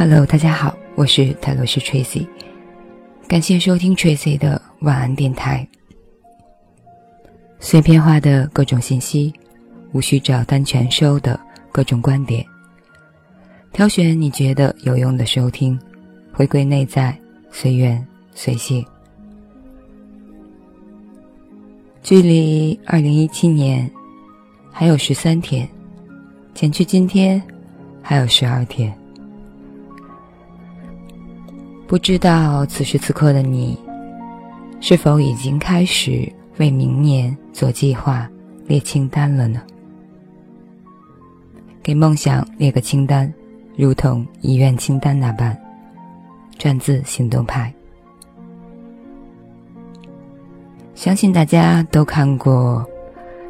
Hello，大家好，我是泰罗斯 Tracy，感谢收听 Tracy 的晚安电台。碎片化的各种信息，无需照单全收的各种观点，挑选你觉得有用的收听，回归内在，随缘随性。距离二零一七年还有十三天，减去今天还有十二天。不知道此时此刻的你，是否已经开始为明年做计划、列清单了呢？给梦想列个清单，如同遗愿清单那般。转自行动派。相信大家都看过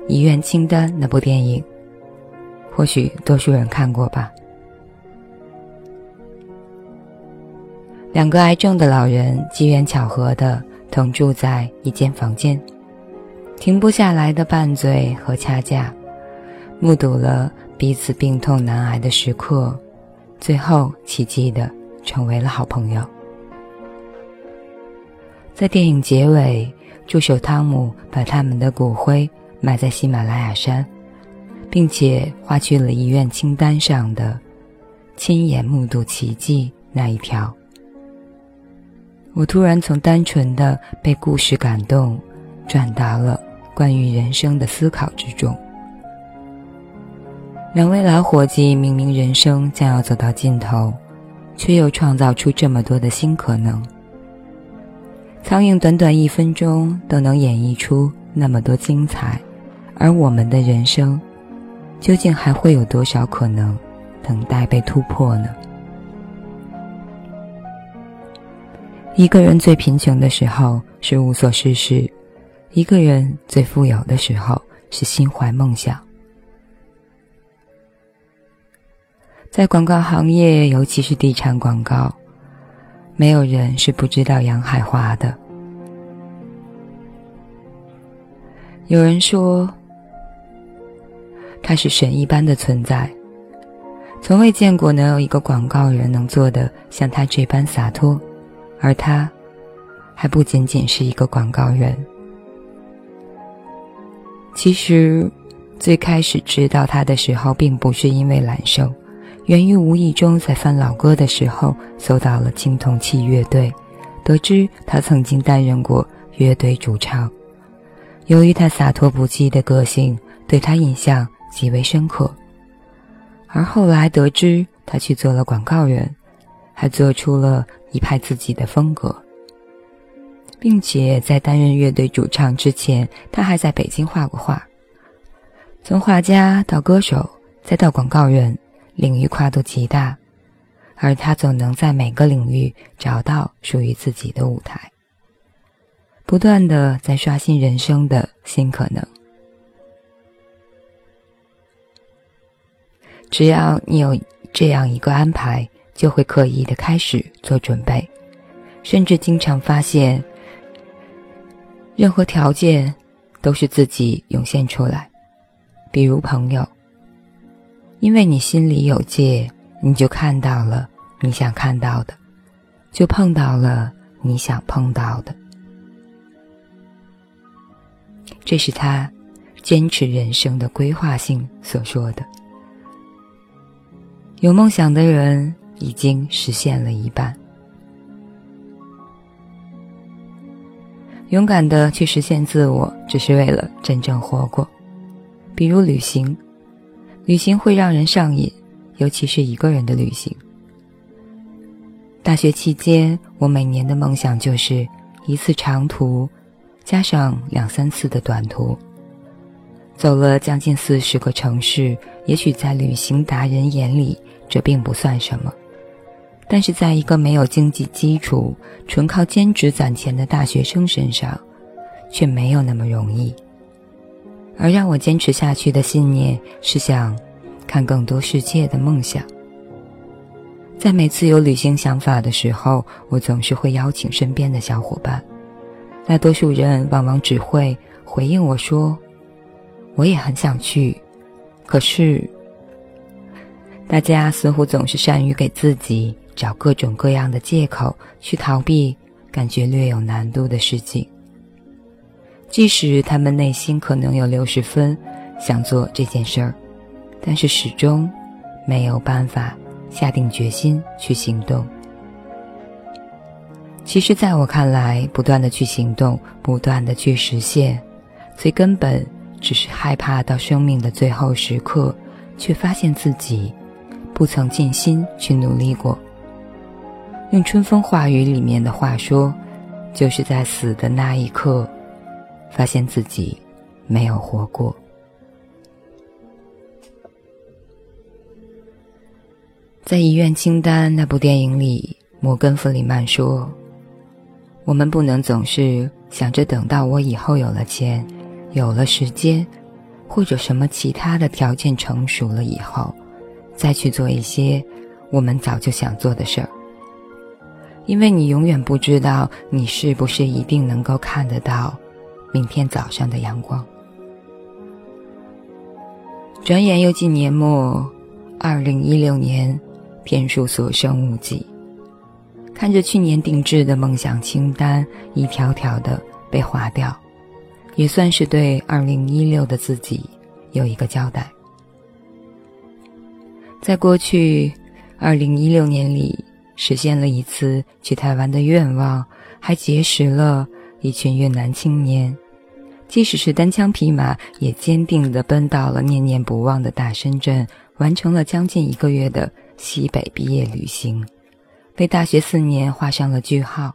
《遗愿清单》那部电影，或许多数人看过吧。两个癌症的老人机缘巧合的同住在一间房间，停不下来的拌嘴和掐架，目睹了彼此病痛难挨的时刻，最后奇迹的成为了好朋友。在电影结尾，助手汤姆把他们的骨灰埋在喜马拉雅山，并且划去了遗愿清单上的“亲眼目睹奇迹”那一条。我突然从单纯的被故事感动，转达了关于人生的思考之中。两位老伙计明明人生将要走到尽头，却又创造出这么多的新可能。苍蝇短短一分钟都能演绎出那么多精彩，而我们的人生，究竟还会有多少可能等待被突破呢？一个人最贫穷的时候是无所事事，一个人最富有的时候是心怀梦想。在广告行业，尤其是地产广告，没有人是不知道杨海华的。有人说，他是神一般的存在，从未见过能有一个广告人能做的像他这般洒脱。而他，还不仅仅是一个广告人。其实，最开始知道他的时候，并不是因为揽受，源于无意中在翻老歌的时候搜到了青铜器乐队，得知他曾经担任过乐队主唱。由于他洒脱不羁的个性，对他印象极为深刻。而后来得知他去做了广告人，还做出了。一派自己的风格，并且在担任乐队主唱之前，他还在北京画过画。从画家到歌手，再到广告人，领域跨度极大，而他总能在每个领域找到属于自己的舞台，不断的在刷新人生的新可能。只要你有这样一个安排。就会刻意的开始做准备，甚至经常发现，任何条件都是自己涌现出来。比如朋友，因为你心里有戒，你就看到了你想看到的，就碰到了你想碰到的。这是他坚持人生的规划性所说的。有梦想的人。已经实现了一半。勇敢的去实现自我，只是为了真正活过。比如旅行，旅行会让人上瘾，尤其是一个人的旅行。大学期间，我每年的梦想就是一次长途，加上两三次的短途，走了将近四十个城市。也许在旅行达人眼里，这并不算什么。但是，在一个没有经济基础、纯靠兼职攒钱的大学生身上，却没有那么容易。而让我坚持下去的信念是想看更多世界的梦想。在每次有旅行想法的时候，我总是会邀请身边的小伙伴。大多数人往往只会回应我说：“我也很想去。”可是，大家似乎总是善于给自己。找各种各样的借口去逃避感觉略有难度的事情，即使他们内心可能有六十分想做这件事儿，但是始终没有办法下定决心去行动。其实，在我看来，不断的去行动，不断的去实现，最根本只是害怕到生命的最后时刻，却发现自己不曾尽心去努力过。用春风化雨里面的话说，就是在死的那一刻，发现自己没有活过。在《遗愿清单》那部电影里，摩根·弗里曼说。我们不能总是想着等到我以后有了钱，有了时间，或者什么其他的条件成熟了以后，再去做一些我们早就想做的事儿。因为你永远不知道你是不是一定能够看得到明天早上的阳光。转眼又近年末，二零一六年，天数所剩无几。看着去年定制的梦想清单一条条的被划掉，也算是对二零一六的自己有一个交代。在过去二零一六年里，实现了一次去台湾的愿望，还结识了一群越南青年，即使是单枪匹马，也坚定地奔到了念念不忘的大深圳，完成了将近一个月的西北毕业旅行。为大学四年画上了句号，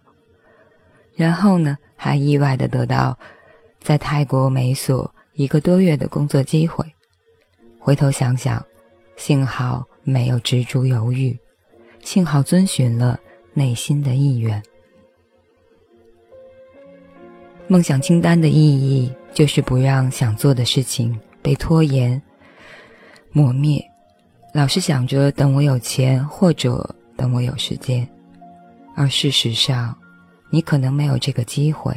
然后呢，还意外的得到在泰国美所一个多月的工作机会。回头想想，幸好没有执着犹豫，幸好遵循了内心的意愿。梦想清单的意义就是不让想做的事情被拖延、磨灭，老是想着等我有钱或者。等我有时间，而事实上，你可能没有这个机会。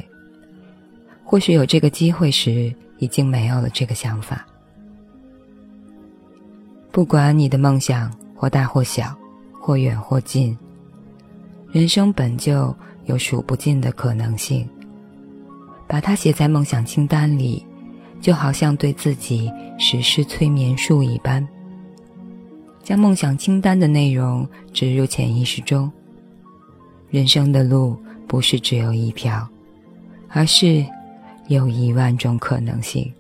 或许有这个机会时，已经没有了这个想法。不管你的梦想或大或小，或远或近，人生本就有数不尽的可能性。把它写在梦想清单里，就好像对自己实施催眠术一般。将梦想清单的内容植入潜意识中。人生的路不是只有一条，而是有一万种可能性。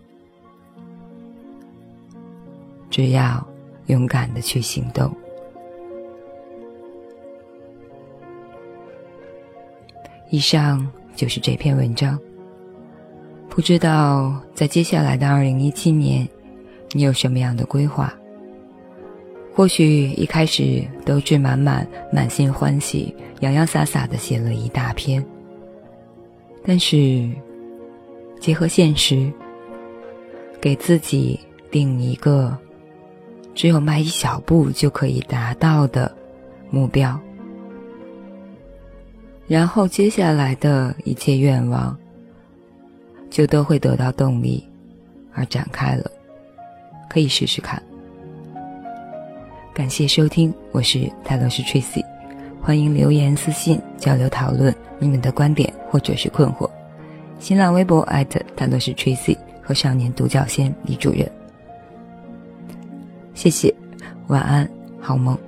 只要勇敢的去行动。以上就是这篇文章。不知道在接下来的二零一七年，你有什么样的规划？或许一开始斗志满满、满心欢喜、洋洋洒洒的写了一大篇，但是结合现实，给自己定一个只有迈一小步就可以达到的目标，然后接下来的一切愿望就都会得到动力而展开了，可以试试看。感谢收听，我是泰罗斯 Tracy，欢迎留言私信交流讨论你们的观点或者是困惑。新浪微博泰罗斯 Tracy 和少年独角仙李主任，谢谢，晚安，好梦。